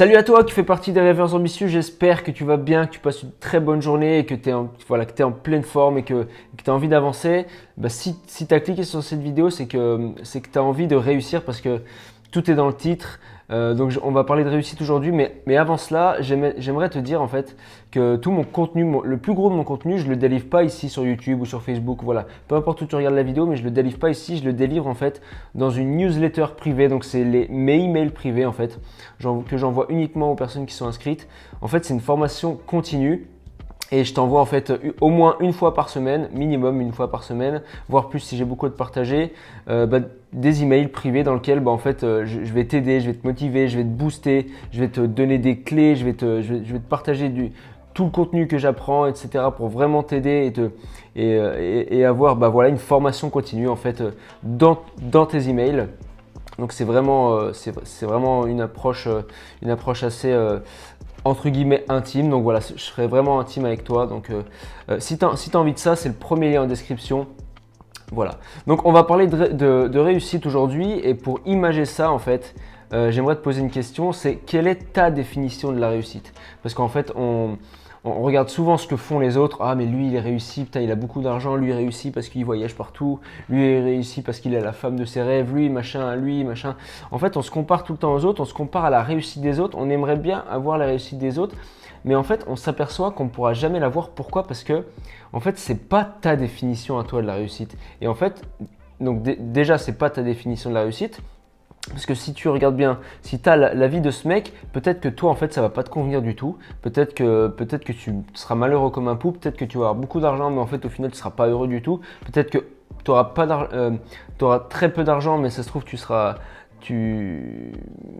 Salut à toi qui fais partie des rêveurs ambitieux, j'espère que tu vas bien, que tu passes une très bonne journée et que tu es, en, pleine forme et que, tu as envie d'avancer. Bah, si si tu as cliqué sur cette vidéo, c'est que tu as envie de réussir parce que tout est dans le titre. Euh, donc on va parler de réussite aujourd'hui, mais, avant cela, j'aimerais te dire en fait que tout mon contenu, le plus gros de mon contenu, je le délivre pas ici sur YouTube ou sur Facebook, voilà. Peu importe où tu regardes la vidéo, mais je le délivre pas ici, je le délivre en fait dans une newsletter privée. Donc c'est mes emails privés en fait que j'envoie uniquement aux personnes qui sont inscrites. En fait, c'est une formation continue et je t'envoie en fait au moins une fois par semaine, minimum une fois par semaine, voire plus si j'ai beaucoup de partager, euh, bah, des emails privés dans lesquels bah, en fait, euh, je, vais t'aider, je vais te motiver, je vais te booster, je vais te donner des clés, je vais te, je vais, te partager du, tout le contenu que j'apprends, etc. pour vraiment t'aider et, te, euh, et, avoir bah, voilà, une formation continue en fait dans, dans tes emails. Donc c'est vraiment, c'est vraiment une approche, une approche assez entre guillemets intime. Donc voilà, je serai vraiment intime avec toi. Donc euh, euh, si tu as, envie de ça, c'est le premier lien en description. Voilà. Donc on va parler de, réussite aujourd'hui et pour imager ça en fait, euh, j'aimerais te poser une question, c'est quelle est ta définition de la réussite? Parce qu'en fait, on, regarde souvent ce que font les autres. Ah, mais lui, il est réussi, il a beaucoup d'argent, lui, il réussit parce qu'il voyage partout, lui, il réussit parce qu'il a la femme de ses rêves, lui, machin, lui, machin. En fait, on se compare tout le temps aux autres, on se compare à la réussite des autres, on aimerait bien avoir la réussite des autres, mais en fait, on s'aperçoit qu'on ne pourra jamais l'avoir. Pourquoi? Parce que, en fait, c'est pas ta définition à toi de la réussite. Et en fait, donc déjà, c'est pas ta définition de la réussite. Parce que si tu regardes bien, si tu as la, vie de ce mec, peut-être que toi en fait ça va pas te convenir du tout. Peut-être que, peut que tu seras malheureux comme un pou, peut-être que tu vas avoir beaucoup d'argent, mais en fait au final tu seras pas heureux du tout. Peut-être que tu auras, euh, auras très peu d'argent, mais ça se trouve tu seras. Tu,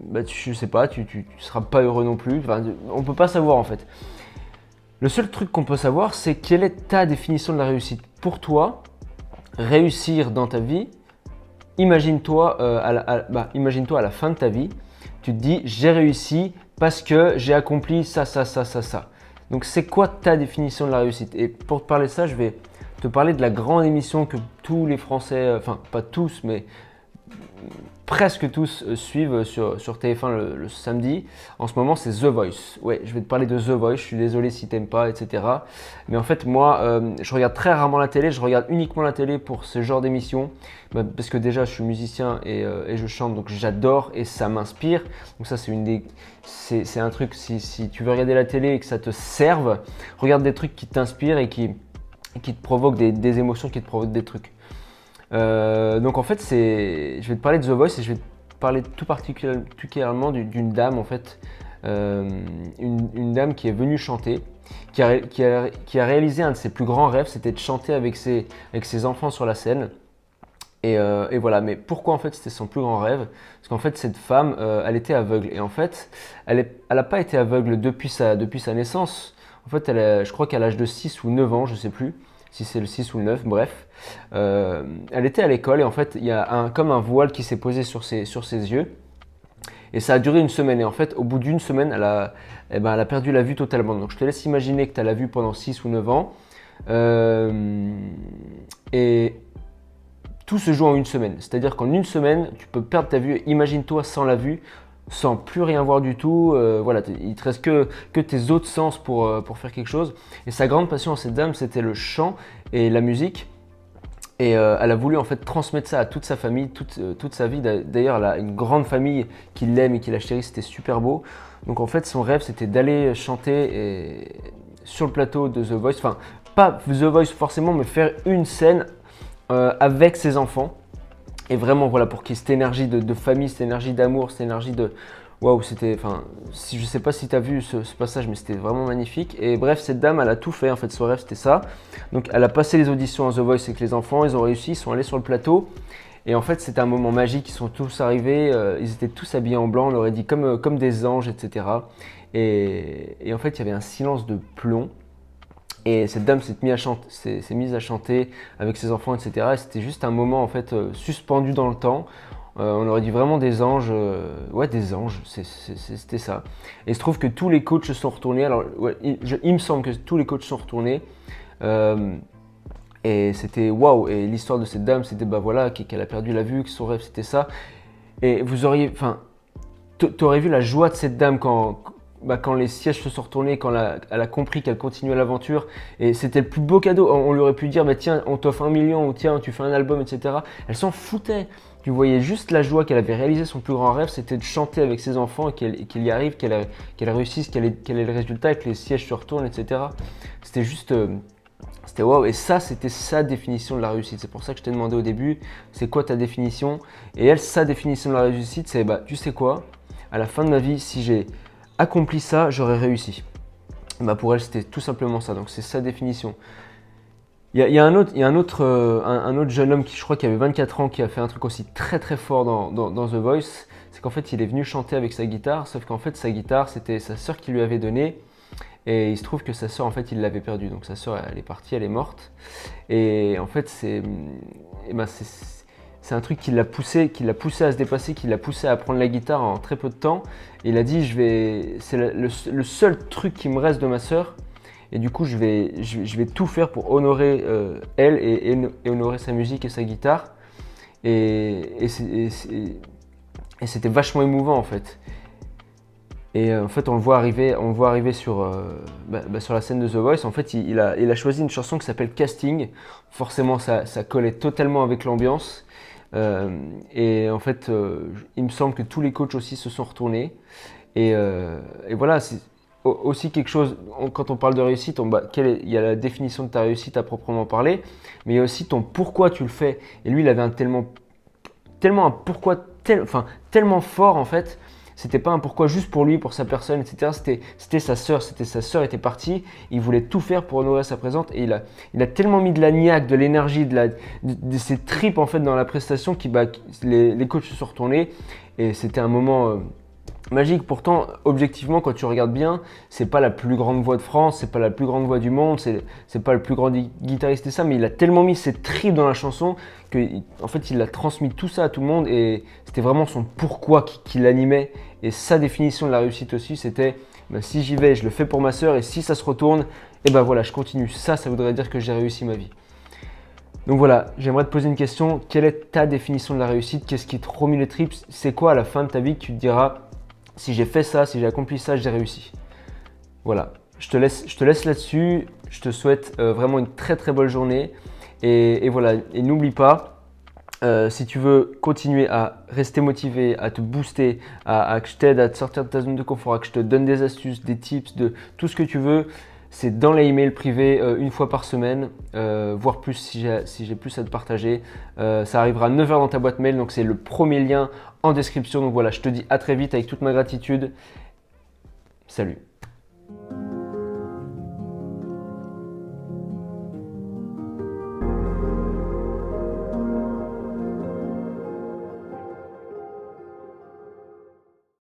bah, je sais pas, tu, tu, seras pas heureux non plus. On peut pas savoir en fait. Le seul truc qu'on peut savoir, c'est quelle est ta définition de la réussite. Pour toi, réussir dans ta vie, imagine-toi euh, bah, imagine à la fin de ta vie, tu te dis j'ai réussi parce que j'ai accompli ça, ça, ça, ça, ça. Donc c'est quoi ta définition de la réussite? Et pour te parler de ça, je vais te parler de la grande émission que tous les Français, euh, enfin pas tous, mais presque tous euh, suivent sur, sur TF1 le, samedi. En ce moment, c'est The Voice. Ouais, je vais te parler de The Voice. Je suis désolé si t'aimes pas, etc. Mais en fait, moi, euh, je regarde très rarement la télé. Je regarde uniquement la télé pour ce genre d'émission. Bah, parce que déjà, je suis musicien et, euh, et je chante, donc j'adore et ça m'inspire. Donc ça, c'est une des, c'est, un truc. Si, tu veux regarder la télé et que ça te serve, regarde des trucs qui t'inspirent et qui, qui te provoquent des émotions, qui te provoquent des trucs. Euh, donc en fait, c'est, je vais te parler de The Voice et je vais te parler tout particulièrement d'une dame en fait, euh, une, dame qui est venue chanter, qui a, réalisé un de ses plus grands rêves, c'était de chanter avec ses, enfants sur la scène. Et, euh, et, voilà, mais pourquoi en fait c'était son plus grand rêve? Parce qu'en fait cette femme, elle était aveugle. Et en fait, elle n'a pas été aveugle depuis sa, naissance. En fait, je crois qu'à l'âge de 6 ou 9 ans, je sais plus, si c'est le 6 ou le 9, bref. Euh, elle était à l'école et en fait, il y a comme un voile qui s'est posé sur ses, sur ses yeux. Et ça a duré une semaine. Et en fait, au bout d'une semaine, elle a, eh ben, elle a perdu la vue totalement. Donc je te laisse imaginer que tu as la vue pendant 6 ou 9 ans. Euh, et tout se joue en une semaine. C'est-à-dire qu'en une semaine, tu peux perdre ta vue. Imagine-toi sans la vue, sans plus rien voir du tout. Euh, voilà, il te reste que, que tes autres sens pour, euh, pour faire quelque chose. Et sa grande passion cette dame, c'était le chant et la musique. Et euh, elle a voulu en fait transmettre ça à toute sa famille, toute, toute sa vie. D'ailleurs, elle a une grande famille qui l'aime et qui la chérit, c'était super beau. Donc en fait, son rêve, c'était d'aller chanter sur le plateau de The Voice. Enfin, pas The Voice forcément, mais faire une scène avec ses enfants. Et vraiment, voilà, pour qu'il y cette énergie de, famille, cette énergie d'amour, cette énergie de. Waouh, c'était. Enfin, si, je sais pas si tu as vu ce, passage, mais c'était vraiment magnifique. Et bref, cette dame, elle a tout fait. En fait, son rêve, c'était ça. Donc, elle a passé les auditions à The Voice avec les enfants. Ils ont réussi, ils sont allés sur le plateau. Et en fait, c'était un moment magique. Ils sont tous arrivés. Euh, ils étaient tous habillés en blanc. On leur a dit comme, euh, comme des anges, etc. Et, et en fait, il y avait un silence de plomb. Et cette dame s'est mise, à chanter avec ses enfants, etc. Et c'était juste un moment en fait euh, suspendu dans le temps. Euh, on aurait dit vraiment des anges. Euh, ouais, des anges, c'était ça. Et il se trouve que tous les coachs sont retournés. Alors, il, me semble que tous les coachs sont retournés. et c'était waouh. Et l'histoire de cette dame, c'était bah voilà, qu'elle a perdu la vue, que son rêve c'était ça. Et vous auriez. Enfin, tu aurais vu la joie de cette dame quand, bah, quand les sièges se sont retournés, quand elle a, compris qu'elle continuait l'aventure, et c'était le plus beau cadeau. On, lui aurait pu dire, bah, tiens, on t'offre un million, ou tiens, tu fais un album, etc. Elle s'en foutait. Tu voyais juste la joie qu'elle avait réalisé son plus grand rêve, c'était de chanter avec ses enfants et qu'il y arrive, qu'elle réussisse, qu'elle ait, ait, le résultat et que les sièges se retournent, etc. C'était juste. Euh, c'était waouh. Et ça, c'était sa définition de la réussite. C'est pour ça que je t'ai demandé au début, c'est quoi ta définition? Et elle, sa définition de la réussite, c'est bah, tu sais quoi? À la fin de ma vie, si j'ai accompli ça, j'aurais réussi. Bah pour elle, c'était tout simplement ça. Donc c'est sa définition. Il y, a, un autre, y a un, autre, euh, un, autre jeune homme qui, je crois, qui avait 24 ans, qui a fait un truc aussi très très fort dans, dans, The Voice. C'est qu'en fait, il est venu chanter avec sa guitare, sauf qu'en fait, sa guitare, c'était sa sœur qui lui avait donné. Et il se trouve que sa sœur, en fait, il l'avait perdue. Donc sa sœur, elle est partie, elle est morte. Et en fait, c'est, eh ben, c'est c'est un truc qui l'a poussé, qui l'a poussé à se dépasser, qui l'a poussé à apprendre la guitare en très peu de temps. Et il a dit, je vais, c'est le, seul truc qui me reste de ma sœur. Et du coup, je vais, je, vais tout faire pour honorer euh, elle et, honorer sa musique et sa guitare. Et, c'était vachement émouvant en fait. Et euh, en fait, on le voit arriver, on voit arriver sur, euh, bah, bah, sur la scène de The Voice. En fait, il, a, il a, choisi une chanson qui s'appelle Casting. Forcément, ça, ça collait totalement avec l'ambiance. Euh, et en fait, euh, il me semble que tous les coachs aussi se sont retournés. Et, euh, voilà, c'est aussi quelque chose, quand on parle de réussite, bah, il y a la définition de ta réussite à proprement parler, mais il y a aussi ton pourquoi tu le fais. Et lui, il avait un tellement, tellement un pourquoi tel, enfin, tellement fort en fait c'était pas un pourquoi juste pour lui, pour sa personne, etc. C'était, sa sœur, c'était sa sœur était partie. Il voulait tout faire pour honorer sa présente et il a, tellement mis de la niaque, de l'énergie, de, ses tripes en fait dans la prestation qui, bah, les, les coachs se sont retournés et c'était un moment. Euh, magique. Pourtant, objectivement, quand tu regardes bien, c'est pas la plus grande voix de France, c'est pas la plus grande voix du monde, c'est pas le plus grand guitariste et ça, mais il a tellement mis ses tripes dans la chanson que, en fait, il a transmis tout ça à tout le monde et c'était vraiment son pourquoi qui, l'animait. Et sa définition de la réussite aussi, c'était bah, si j'y vais, je le fais pour ma soeur et si ça se retourne, et eh ben voilà, je continue. Ça, ça voudrait dire que j'ai réussi ma vie. Donc voilà, j'aimerais te poser une question. Quelle est ta définition de la réussite? Qu'est-ce qui te remet les tripes? C'est quoi à la fin de ta vie que tu te diras si j'ai fait ça, si j'ai accompli ça, j'ai réussi. Voilà, je te laisse, là-dessus. Je te souhaite euh, vraiment une très très bonne journée. Et, voilà, et n'oublie pas, euh, si tu veux continuer à rester motivé, à te booster, à, que je t'aide à te sortir de ta zone de confort, à que je te donne des astuces, des tips, de tout ce que tu veux, c'est dans les emails privés euh, une fois par semaine, voire plus si j'ai plus à te partager. ça arrivera à 9h dans ta boîte mail, donc c'est le premier lien en description. Donc voilà, je te dis à très vite avec toute ma gratitude. Salut